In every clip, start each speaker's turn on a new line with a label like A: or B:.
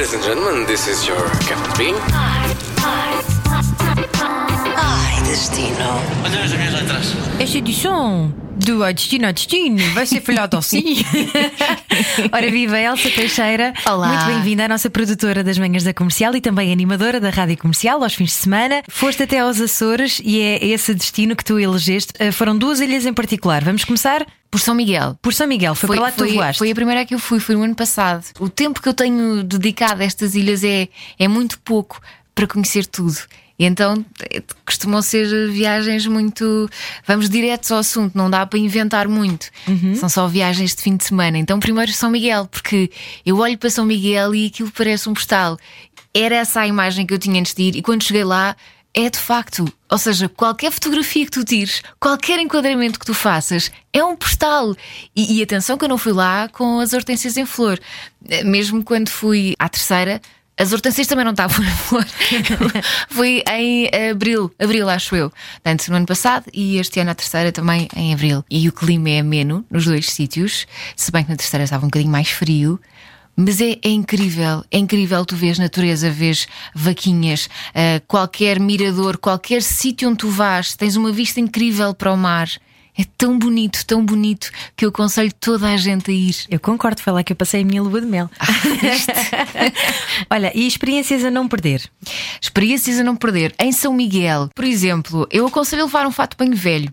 A: Ladies and gentlemen, this is your Captain Bean.
B: Ai, destino.
C: Olha as minhas letras.
D: Esta edição do A Destino a Destino vai ser falhada assim. Ora, viva Elsa Teixeira.
B: Olá.
D: Muito bem-vinda à nossa produtora das manhãs da comercial e também animadora da rádio comercial aos fins de semana. Foste até aos Açores e é esse destino que tu elegeste. Eh, Foram duas ilhas em particular. Vamos começar
B: Por São Miguel.
D: por São Miguel. Foi, para lá que tu
B: foi,
D: voaste.
B: foi a primeira que eu fui, foi no ano passado. O tempo que eu tenho dedicado a estas ilhas é, é muito pouco para conhecer tudo. E então eh, costumam ser viagens muito. Vamos diretos ao assunto, não dá para inventar muito.
D: Uhum.
B: São só viagens de fim de semana. Então, primeiro São Miguel, porque eu olho para São Miguel e aquilo parece um postal. Era essa a imagem que eu tinha antes de ir, e quando cheguei lá, é de facto. Ou seja, qualquer fotografia que tu tires, qualquer enquadramento que tu faças, é um postal. E, e atenção que eu não fui lá com as hortênsias em flor. Eh, Mesmo quando fui à terceira, as hortênsias também não estavam em flor. Fui em abril, abril acho eu. Portanto, no ano passado e este ano a terceira também em abril. E o clima é ameno nos dois sítios, se bem que na terceira estava um bocadinho mais frio. Mas é, é incrível, é incrível. Tu vês natureza, vês vaquinhas, ah, qualquer mirador, qualquer sítio onde tu vás, tens uma vista incrível para o mar. É tão bonito, tão bonito que eu aconselho toda a gente a ir.
D: Eu concordo, foi lá que eu passei a minha lua de mel. Olha, e experiências a não perder?
B: Experiências a não perder. Em São Miguel, por exemplo, eu aconselho a levar um fato banho velho.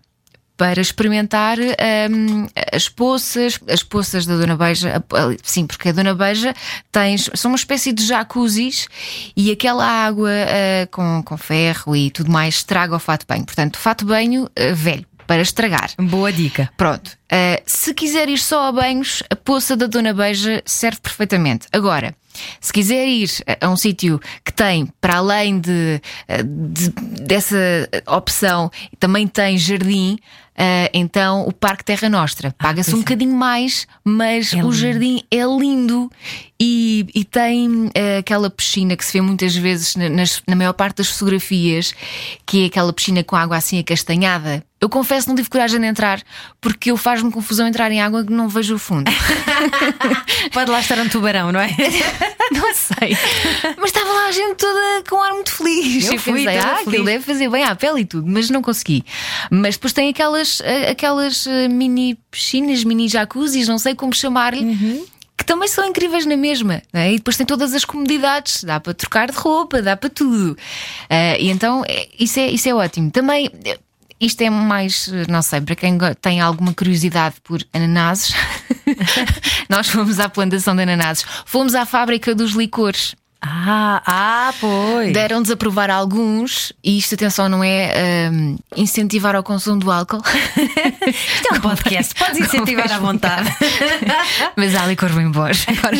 B: Para experimentar hum, as poças, as poças da Dona Beija, sim, porque a Dona Beija tens, são uma espécie de jacuzzis e aquela água ah, com, com ferro e tudo mais estraga o fato banho. Portanto, fato banho ah, velho, para estragar.
D: Boa dica.
B: Pronto. Uh, se quiser ir só a banhos, a poça da Dona Beija serve perfeitamente. Agora, se quiser ir a- um sítio que tem, para além de, uh, de- dessa opção, também tem jardim, uh, então o Parque Terra Nostra. Paga-se um bocadinho mais, mas
D: É
B: o jardim é lindo e, e tem uh, aquela piscina que se vê muitas vezes na, nas- na maior parte das fotografias, que é aquela piscina com água assim acastanhada. Eu confesso não tive coragem de entrar porque eu faz-me confusão entrar em água que não vejo o fundo.
D: Pode lá estar um tubarão, não é?
B: não sei. Mas estava lá a gente toda com um ar muito feliz.
D: Eu
B: E
D: fui
B: pensei, ah,
D: feliz."
B: aquilo deve fazer bem à pele e tudo, mas não consegui. Mas depois tem aquelas, eh, aquelas eh, mini piscinas, mini jacuzzis, não sei como chamar-lhe.
D: Uhum.
B: Que também são incríveis na mesma, não é? e depois tem todas as comodidades, dá para trocar de roupa, dá para tudo. Ah, e então é- isso é, isso é ótimo. Também isto é mais, não sei, para quem tem alguma curiosidade por ananases, nós fomos à plantação de ananases, fomos à fábrica dos licores.
D: Ah, ah, pois.
B: Deram-nos a provar alguns, e isto, atenção, não é hum, incentivar ao consumo do álcool.
D: Isto é um podcast, podes incentivar à vontade.
B: Mas há licor bem bons. Agora,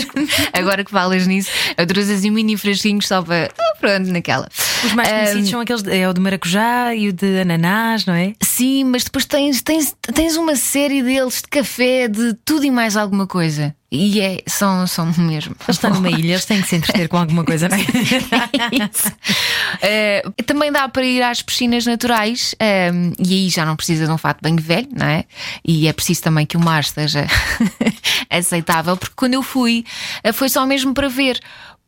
B: agora que falas nisso, eu trouxe assim mini frasquinhos só para. ah, Pronto, naquela.
D: Os mais conhecidos são aqueles, é o de maracujá e o de ananás, não é?
B: Sim, mas depois tens, tens, tens uma série deles de café, de tudo e mais alguma coisa. E é, são, são mesmo.
D: Eles estão numa ilha, eles têm que se entreter com alguma coisa, não é?
B: Isso. Eh, também dá para ir às piscinas naturais ehm, e aí já não precisa de um fato bem velho, não é? E é preciso também que o mar esteja aceitável, porque quando eu fui, eh, foi só mesmo para ver.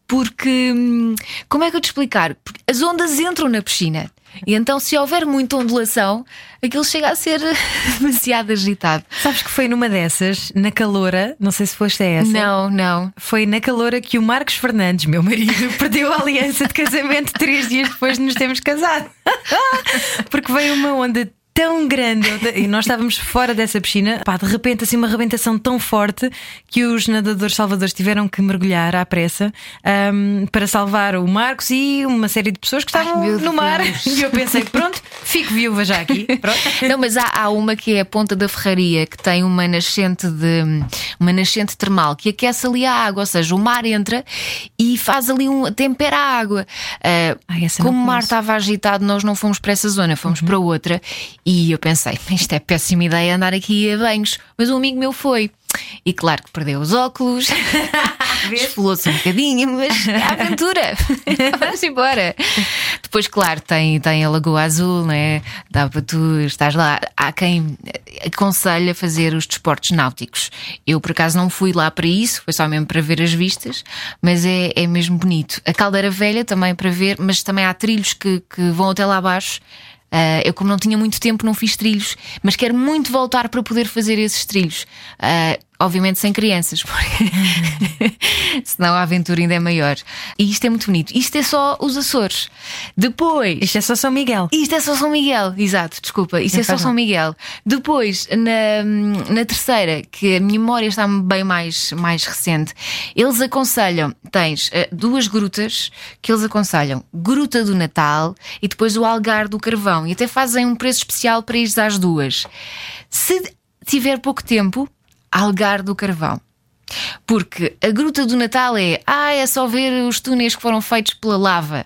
B: Porque, hum, como é que eu te explicar? Porque as ondas entram na piscina. E então, se houver muita ondulação, aquilo chega a ser demasiado agitado.
D: Sabes que foi numa dessas, na Caloura, não sei se foste a essa.
B: Não, não.
D: Foi na Caloura que o Marcos Fernandes, meu marido, perdeu a aliança de casamento três dias depois de nos termos casado. Porque veio uma onda tão grande e nós estávamos fora dessa piscina, pá, de repente assim uma arrebentação tão forte que os nadadores salvadores tiveram que mergulhar à pressa ahm, para salvar o Marcos e uma série de pessoas que
B: Ai,
D: estavam
B: meu
D: no mar.
B: Deus.
D: E eu pensei, pronto, fico viúva já aqui. Pronto.
B: Não, mas há, há uma que é a Ponta da Ferraria, que tem uma nascente de uma nascente termal que aquece ali a água, ou seja, o mar entra e faz ali um tempera a água. Ah,
D: Ai,
B: como o mar estava agitado, nós não fomos para essa zona, fomos para outra e eu pensei, isto é péssima ideia andar aqui a banhos, mas um amigo meu foi. E claro que perdeu os óculos, Esfolou-se um bocadinho, mas é aventura. Vamos embora. Depois, claro, tem, tem a Lagoa Azul, né? Dá para tu estás lá. Há quem aconselha fazer os desportos náuticos. Eu, por acaso, não fui lá para isso, foi só mesmo para ver as vistas, mas é, é mesmo bonito. A Caldeira Velha também para ver, mas também há trilhos que, que vão até lá abaixo. Uh, eu, como não tinha muito tempo, não fiz trilhos, mas quero muito voltar para poder fazer esses trilhos. Uh, obviamente sem crianças, porque senão a aventura ainda é maior. E isto é muito bonito. Isto é só os Açores. Depois.
D: Isto é só São Miguel.
B: Isto é só São Miguel, exato, desculpa. Isto é só São Miguel. Depois, na, na terceira, que a minha memória está bem mais, mais recente, eles aconselham: tens uh, duas grutas que eles aconselham: Gruta do Natal e depois o Algar do Carvão. E até fazem um preço especial para ir às duas. Se tiver pouco tempo, Algar do Carvão. Porque a Gruta do Natal é, ah, é só ver os túneis que foram feitos pela lava.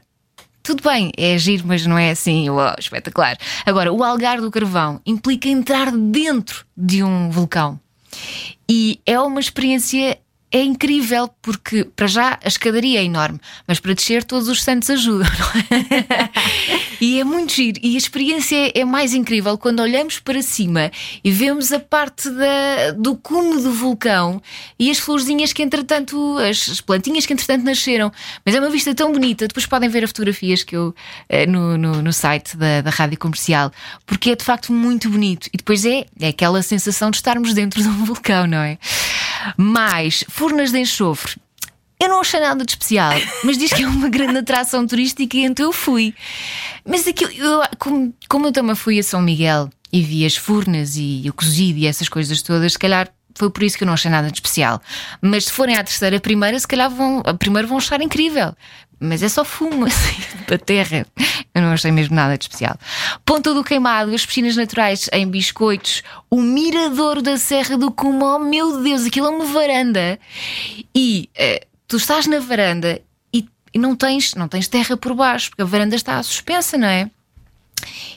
B: Tudo bem, é agir, mas não é assim, uau, espetacular. Agora, o Algar do Carvão implica entrar dentro de um vulcão. E é uma experiência é incrível porque, para já, a escadaria é enorme, mas para descer, todos os santos ajudam, é? e é muito giro. E a experiência é mais incrível quando olhamos para cima e vemos a parte da, do cume do vulcão e as florzinhas que, entretanto, as, as, plantinhas que, entretanto, nasceram. Mas é uma vista tão bonita. Depois podem ver as fotografias que eu eh, no, no, no site da, da rádio comercial, porque é de facto muito bonito. E depois é, é aquela sensação de estarmos dentro de um vulcão, não é? Mais Furnas de Enxofre. Eu não achei nada de especial, mas diz que é uma grande atração turística e então eu fui. Mas aquilo, eu, como, como eu também fui a São Miguel e vi as furnas e o cozido e essas coisas todas, se calhar foi por isso que eu não achei nada de especial. Mas se forem à terceira, primeira, se calhar vão, a primeira vão achar incrível. Mas é só fumo assim, para a terra. Eu não achei mesmo nada de especial. Ponta do Queimado, as piscinas naturais em Biscoitos, o Mirador da Serra do Cumo. Oh meu Deus, aquilo é uma varanda. E uh, tu estás na varanda e, e não, tens, não tens terra por baixo, porque a varanda está suspensa, não é?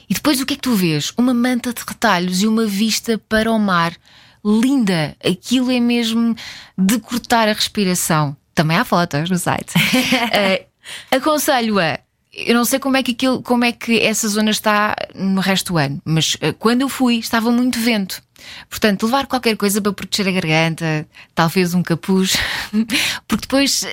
B: E depois o que é que tu vês? Uma manta de retalhos e uma vista para o mar linda. Aquilo é mesmo de cortar a respiração. Também há fotos no site. uh, aconselho a. Eu não sei como é que aquilo, como é que essa zona está no resto do ano, mas uh, quando eu fui estava muito vento. Portanto, levar qualquer coisa para proteger a garganta, talvez um capuz, porque depois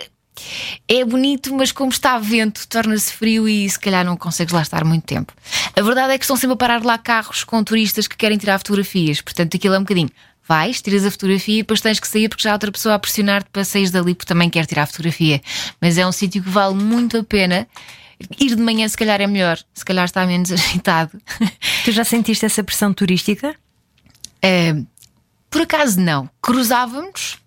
B: é bonito, mas como está vento, torna-se frio e se calhar não consegues lá estar muito tempo. A verdade é que estão sempre a parar lá carros com turistas que querem tirar fotografias, portanto aquilo é um bocadinho vais, tiras a fotografia e depois tens que sair porque já há outra pessoa a pressionar-te para sair dali porque também quer tirar a fotografia. Mas é um sítio que vale muito a pena. Ir de manhã, se calhar, é melhor, se calhar está menos agitado.
D: Tu já sentiste essa pressão turística?
B: É, por acaso, não. Cruzávamos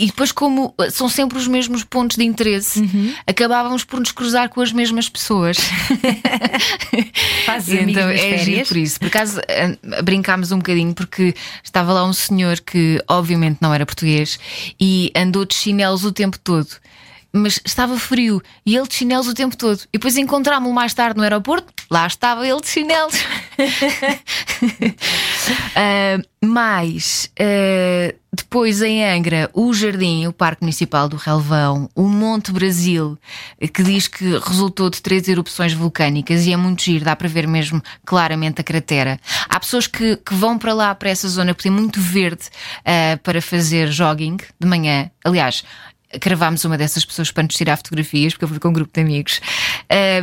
B: e depois, como são sempre os mesmos pontos de interesse, uhum. acabávamos por nos cruzar com as mesmas pessoas.
D: Faz então é
B: giro por isso. Por acaso eh, brincámos um bocadinho porque estava lá um senhor que obviamente não era português e andou de chinelos o tempo todo mas estava frio e ele de chinelos o tempo todo. E depois encontrámo-lo mais tarde no aeroporto, lá estava ele de chinelos. uh, mais uh, depois em Angra, o Jardim, o Parque Municipal do Relvão, o Monte Brasil, que diz que resultou de três erupções vulcânicas e é muito giro, dá para ver mesmo claramente a cratera. Há pessoas que, que vão para lá, para essa zona, porque tem muito verde uh, para fazer jogging de manhã. Aliás, cravámos uma dessas pessoas para nos tirar fotografias, porque eu fui com um grupo de amigos.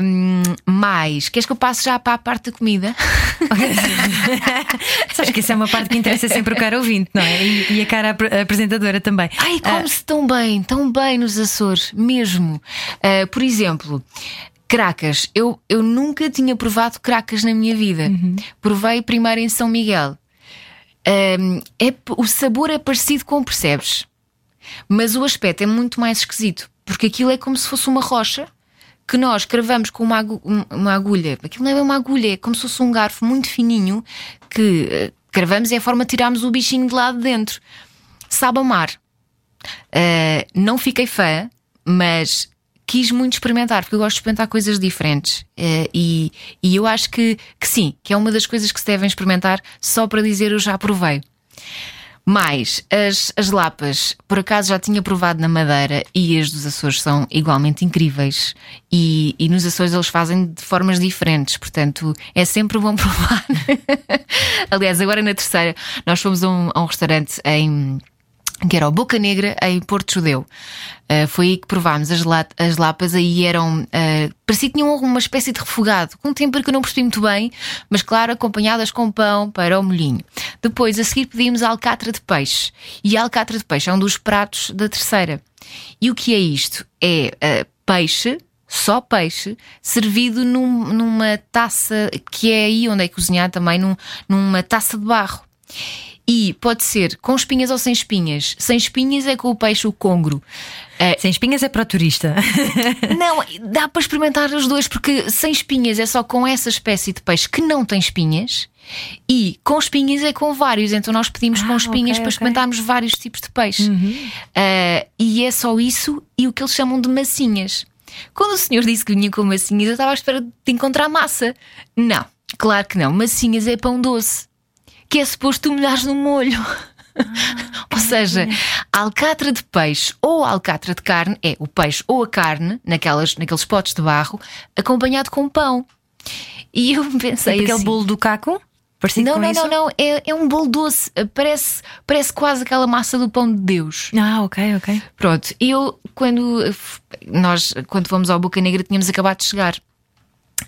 B: Um, mais, queres que eu passe já para a parte da comida?
D: Sabes que isso é uma parte que interessa sempre o cara ouvinte, não é? E, e a cara apresentadora também.
B: Ai, come-se uh, tão bem, tão bem nos Açores, mesmo. Uh, por exemplo. Cracas, eu, eu nunca tinha provado cracas na minha vida. Uhum. Provei primeiro em São Miguel. Um, é, o sabor é parecido com, percebes? Mas o aspecto é muito mais esquisito, porque aquilo é como se fosse uma rocha que nós cravamos com uma, uma agulha. Aquilo não é uma agulha, é como se fosse um garfo muito fininho que uh, cravamos e é a forma de tirarmos o bichinho de lá de dentro. Sabe amar. Uh, não fiquei fã, mas quis muito experimentar, porque eu gosto de experimentar coisas diferentes. Uh, e, e eu acho que, que sim, que é uma das coisas que se devem experimentar só para dizer eu já provei. Mais, as, as lapas, por acaso já tinha provado na Madeira e as dos Açores são igualmente incríveis. E, e nos Açores eles fazem de formas diferentes, portanto é sempre bom provar. Aliás, agora na terceira, nós fomos a um, a um restaurante em que era o Boca Negra em Porto Judeu. Uh, foi aí que provámos as, as lapas, aí eram. Uh, parecia que tinham uma espécie de refogado, com um tempero que eu não percebi muito bem, mas claro, acompanhadas com pão para o molhinho. Depois, a seguir, pedimos a alcatra de peixe. E a alcatra de peixe é um dos pratos da terceira. E o que é isto? É uh, peixe, só peixe, servido num, numa taça, que é aí onde é cozinhado também, num, numa taça de barro. E pode ser com espinhas ou sem espinhas. Sem espinhas é com o peixe o congro.
D: Uh, sem espinhas é para o turista.
B: não, dá para experimentar os dois, porque sem espinhas é só com essa espécie de peixe que não tem espinhas. E com espinhas é com vários, então nós pedimos ah, com espinhas okay, para okay. experimentarmos vários tipos de peixe. Uhum. Uh, e é só isso e o que eles chamam de massinhas. Quando o senhor disse que vinha com massinhas, eu estava à espera de encontrar massa. Não, claro que não. Massinhas é pão doce que é suposto tu molhares no molho. Ah, ou seja, alcatra de peixe ou alcatra de carne é o peixe ou a carne, naquelas, naqueles potes de barro, acompanhado com pão. E eu pensei.
D: Tipo
B: assim,
D: aquele bolo do caco?
B: Parecido não, não, isso? não, não, é, é um bolo doce. Parece, parece quase aquela massa do pão de Deus.
D: Ah, ok, ok.
B: Pronto, eu, quando nós, quando fomos ao Boca Negra, tínhamos acabado de chegar.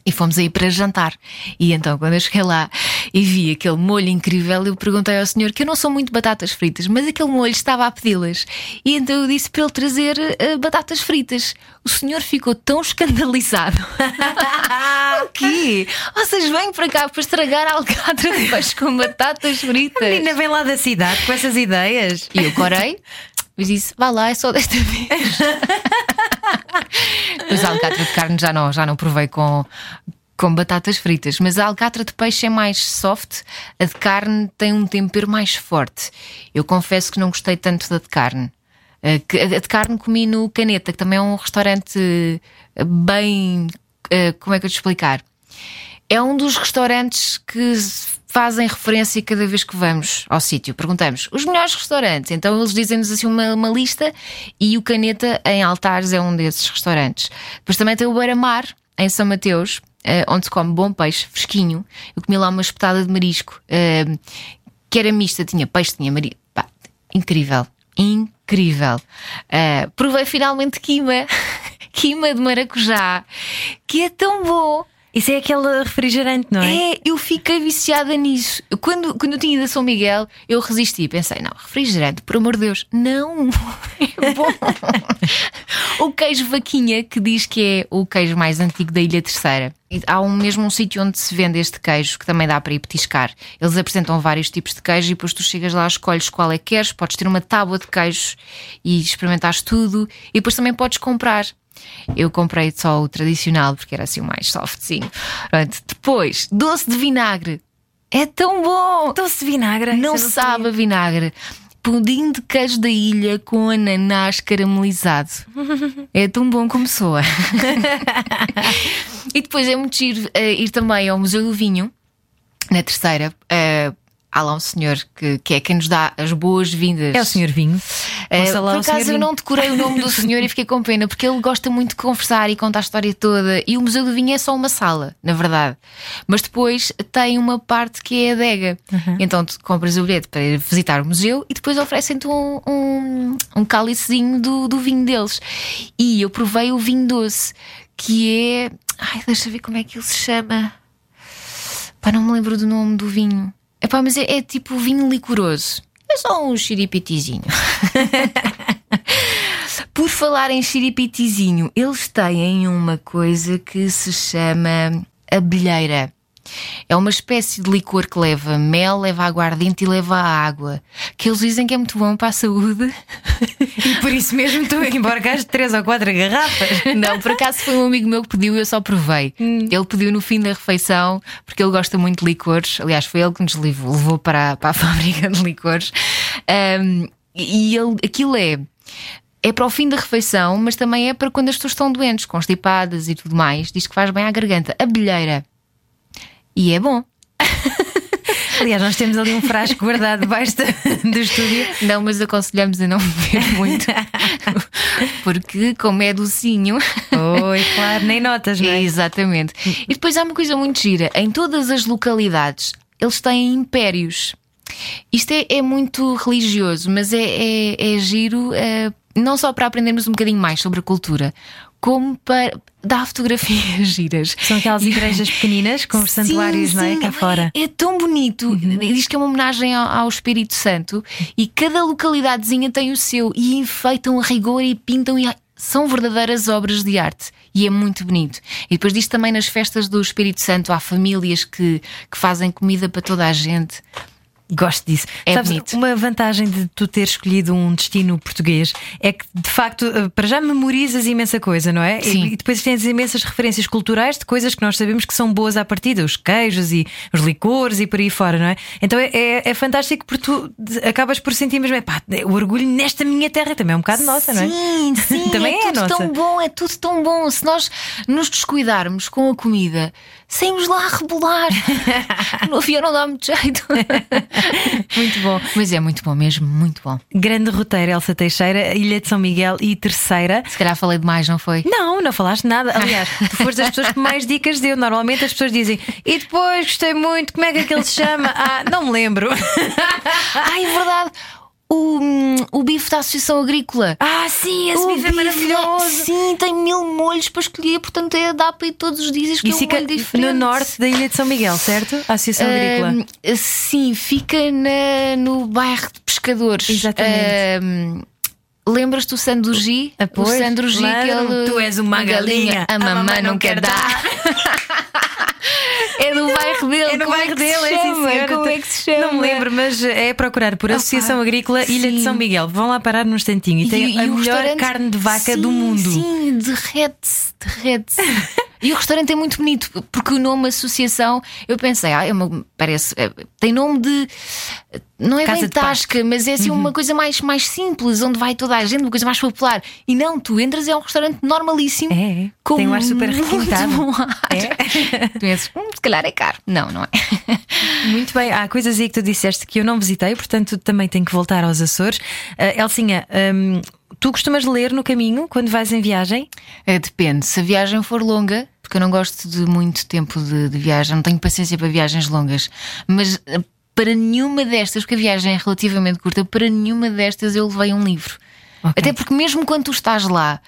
B: E fomos aí para jantar. E então, quando eu cheguei lá e vi aquele molho incrível, eu perguntei ao senhor que eu não sou muito batatas fritas, mas aquele molho estava a pedi-las. E então eu disse para ele trazer uh, batatas fritas. O senhor ficou tão escandalizado. o quê? Vocês vêm para cá para estragar a alcatra de peixe com batatas fritas? A
D: menina vem lá da cidade com essas ideias.
B: E eu corei, mas disse: vá lá, é só desta vez. Mas a alcatra de carne já não, já não provei com, com batatas fritas, mas a alcatra de peixe é mais soft, a de carne tem um tempero mais forte. Eu confesso que não gostei tanto da de carne. A de carne comi no Caneta, que também é um restaurante bem. Eh, como é que eu te explicar? É um dos restaurantes que fazem referência cada vez que vamos ao sítio. Perguntamos os melhores restaurantes. Então eles dizem-nos assim uma, uma, lista e o Caneta em Altares é um desses restaurantes. Depois também tem o Beira-Mar em São Mateus, eh, onde se come bom peixe fresquinho. Eu comi lá uma espetada de marisco eh, que era mista, tinha peixe, tinha marisco. Pá, incrível, incrível. Uh, provei finalmente quima, quima de maracujá, que é tão bom.
D: Isso é aquele refrigerante, não é?
B: É, eu fiquei viciada nisso. Quando, quando eu tinha ido a São Miguel, eu resisti. Pensei, não, refrigerante, por amor de Deus, não, é bom. o queijo vaquinha, que diz que é o queijo mais antigo da Ilha Terceira. Há um, mesmo um sítio onde se vende este queijo que também dá para ir petiscar. Eles apresentam vários tipos de queijo e depois tu chegas lá, escolhes qual é que queres, podes ter uma tábua de queijos e experimentares tudo. E depois também podes comprar. Eu comprei só o tradicional porque era assim o mais softzinho. Pronto. Depois, doce de vinagre. É tão bom!
D: Doce de vinagre?
B: Não sabe a vinagre. Pudim de queijo da ilha com ananás caramelizado. É tão bom como soa. e depois é muito giro uh, ir também ao Museu do Vinho, na terceira, uh, há lá um senhor que, que é quem nos dá as boas-vindas.
D: É o senhor Vinho.
B: É, por acaso eu não decorei o nome do senhor e fiquei com pena, porque ele gosta muito de conversar e contar a história toda. E o Museu do Vinho é só uma sala, na verdade. Mas depois tem uma parte que é a adega. Uhum. Então tu compras o bilhete para ir visitar o museu e depois oferecem-te um, um, um cálicezinho do, do vinho deles. E eu provei o vinho doce, que é. Ai, deixa ver como é que ele se chama. Pá, não me lembro do nome do vinho. Epá, mas é, é tipo vinho licoroso. É só um xiripitizinho. Por falar em xiripitizinho, eles têm uma coisa que se chama abelheira. É uma espécie de licor que leva mel, leva aguardente e leva água. Que eles dizem que é muito bom para a saúde.
D: E por isso mesmo tu embarcaste três ou quatro garrafas.
B: Não, por acaso foi um amigo meu que pediu e eu só provei. Hum. Ele pediu no fim da refeição, porque ele gosta muito de licores. Aliás, foi ele que nos levou, levou para, a, para a fábrica de licores. Um, e ele, aquilo é é para o fim da refeição, mas também é para quando as pessoas estão doentes, constipadas e tudo mais. Diz que faz bem à garganta. Abelheira. E é bom.
D: Aliás, nós temos ali um frasco guardado debaixo do estúdio.
B: Não, mas aconselhamos a não beber muito. Porque, como é docinho.
D: Oi, claro, nem notas, não é?
B: Exatamente. E depois há uma coisa muito gira: em todas as localidades, eles têm impérios. Isto é, é muito religioso, mas é, é, é giro. É, não só para aprendermos um bocadinho mais sobre a cultura, como para dar fotografias giras.
D: São aquelas igrejas pequeninas com os santuários,
B: sim,
D: não é? Cá fora.
B: É tão bonito. Uhum. Diz que é uma homenagem ao, ao, Espírito Santo e cada localidadezinha tem o seu e enfeitam a rigor e pintam e são verdadeiras obras de arte e é muito bonito. E depois diz também nas festas do Espírito Santo há famílias que, que fazem comida para toda a gente.
D: Gosto disso.
B: É
D: Sabes,
B: bonito.
D: uma vantagem de tu ter escolhido um destino português é que, de facto, eh, para já memorizas imensa coisa, não é?
B: Sim.
D: E depois tens imensas referências culturais de coisas que nós sabemos que são boas à partida, os queijos e os licores e por aí fora, não é? Então é, é, é fantástico porque tu acabas por sentir mesmo, pá, o orgulho nesta minha terra também é um bocado nossa, não é?
B: Sim, sim,
D: também
B: é,
D: é,
B: tudo
D: nossa.
B: tão bom, é tudo tão bom. Se nós nos descuidarmos com a comida, saímos lá a rebolar. no avião não dá muito jeito.
D: muito bom.
B: Mas é muito bom mesmo, muito bom.
D: Grande roteiro, Elsa Teixeira, Ilha de São Miguel e Terceira.
B: Se calhar falei demais, não foi?
D: Não, não falaste nada. Aliás, tu foste das pessoas que mais dicas deu. Normalmente as pessoas dizem e depois gostei muito, como é que aquele se chama? Ah, não me lembro.
B: Ai, é verdade. O, hum, o bife da Associação Agrícola.
D: Ah, sim, esse
B: O
D: bife é maravilhoso.
B: Sim, tem mil molhos para escolher, portanto é, dá para ir todos os dias que
D: E
B: é um molho diferente.
D: no norte da Ilha de São Miguel, certo? A Associação Agrícola.
B: Hum, sim, fica na- no bairro de pescadores.
D: Exatamente.
B: Hum, Lembras-te do Sandro G?
D: Ah,
B: o Sandro G,
D: lembro-me.
B: aquele.
D: Tu és uma galinha,
B: a mamãe não quer dar. é do bairro dele.
D: É bairro
B: é que
D: dele, é sim.
B: Como é que se chama?
D: Não me lembro, mas é procurar por Associação Agrícola Ilha de
B: sim.
D: São Miguel. Vão lá parar num instantinho e, tem a
B: o
D: melhor
B: restaurante-
D: carne de vaca do
B: Sim,
D: mundo.
B: Sim, derrete-se, derrete-se. e o restaurante é muito bonito, porque o nome associação, eu pensei, ah, é uma, parece, é, tem nome de. Não é
D: Casa
B: bem
D: de Uhum.
B: tasca, mas é assim uma coisa mais, mais simples, onde vai toda a gente, uma coisa mais popular. E não, tu entras é um restaurante normalíssimo.
D: É, é.
B: com
D: Tem um ar super
B: muito
D: requintado. É.
B: Tu pensas, hum, se calhar é caro. Não, não é.
D: Muito bem, há coisas aí que tu disseste que eu não visitei, portanto também tenho que voltar aos Açores. Ah, Elcinha, hum, tu costumas ler no caminho quando vais em viagem?
B: É, Depende, se a viagem for longa, porque eu não gosto de muito tempo de, de viagem, não tenho paciência para viagens longas, mas eh, para nenhuma destas, porque a viagem é relativamente curta, para nenhuma destas eu levei um livro.
D: Ok.
B: Até porque, mesmo quando tu estás lá,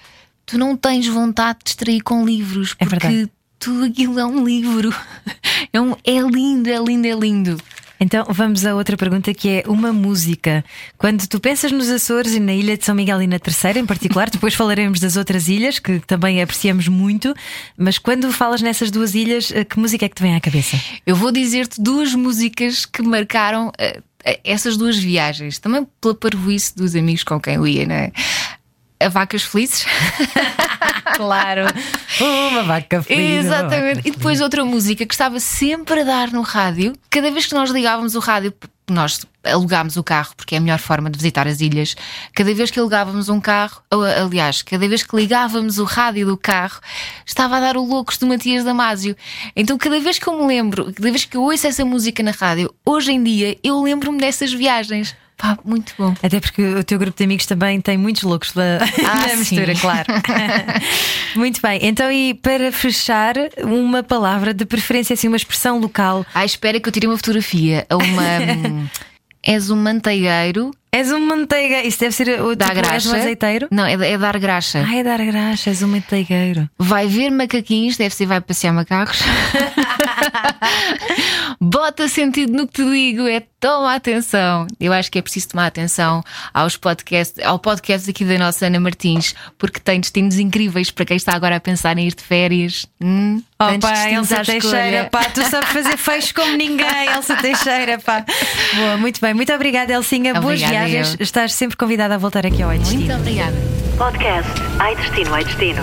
B: tu não tens vontade de distrair com livros,
D: É
B: porque
D: verdade.
B: tudo aquilo é um livro. É, um, é lindo, é lindo, é lindo.
D: Então vamos a outra pergunta que é uma música. Quando tu pensas nos Açores e na Ilha de São Miguel e na Terceira em particular, depois falaremos das outras ilhas que também apreciamos muito, mas quando falas nessas duas ilhas, eh, que música é que te vem à cabeça?
B: Eu vou dizer-te duas músicas que marcaram eh, eh, essas duas viagens, também pela parvoíce dos amigos com quem eu ia, não é? A Vacas Felizes.
D: Claro, uma vaca feliz.
B: Exatamente. E depois outra música que estava sempre a dar no rádio. Cada vez que nós ligávamos o rádio, nós alugámos o carro, porque é a melhor forma de visitar as ilhas. Cada vez que alugávamos um carro, ou, aliás, cada vez que ligávamos o rádio do carro, estava a dar o Loucos do Matias Damasio. Então, cada vez que eu me lembro, cada vez que eu ouço essa música na rádio, hoje em dia, eu lembro-me dessas viagens. Pá, muito bom.
D: Até porque o teu grupo de amigos também tem muitos loucos da,
B: Ah,
D: da mistura, claro. Muito bem, então e para fechar, uma palavra de preferência, assim, uma expressão local.
B: À espera que eu tire uma fotografia a uma. hum, és um manteigueiro
D: És um manteiga, isso deve ser o tipo, és
B: graxa.
D: um azeiteiro?
B: Não, é, é dar graxa.
D: Ah, é dar graxa, és um manteigueiro.
B: Vai ver macaquinhos, deve ser vai passear macacos. Bota sentido no que te digo, é toma atenção. Eu acho que é preciso tomar atenção aos podcasts, ao podcast aqui da nossa Ana Martins, porque tem destinos incríveis para quem está agora a pensar em ir de férias. Hum, destinos
D: Elsa. Teixeira, pá, tu sabes fazer fecho como ninguém, Elsa Teixeira, pá. Boa, muito bem, muito obrigada, Elcinha. Boas viagens.
B: eu.
D: Estás sempre convidada a voltar aqui ao Ai Destino.
B: Muito obrigada.
C: Podcast Ai Destino, Ai Destino.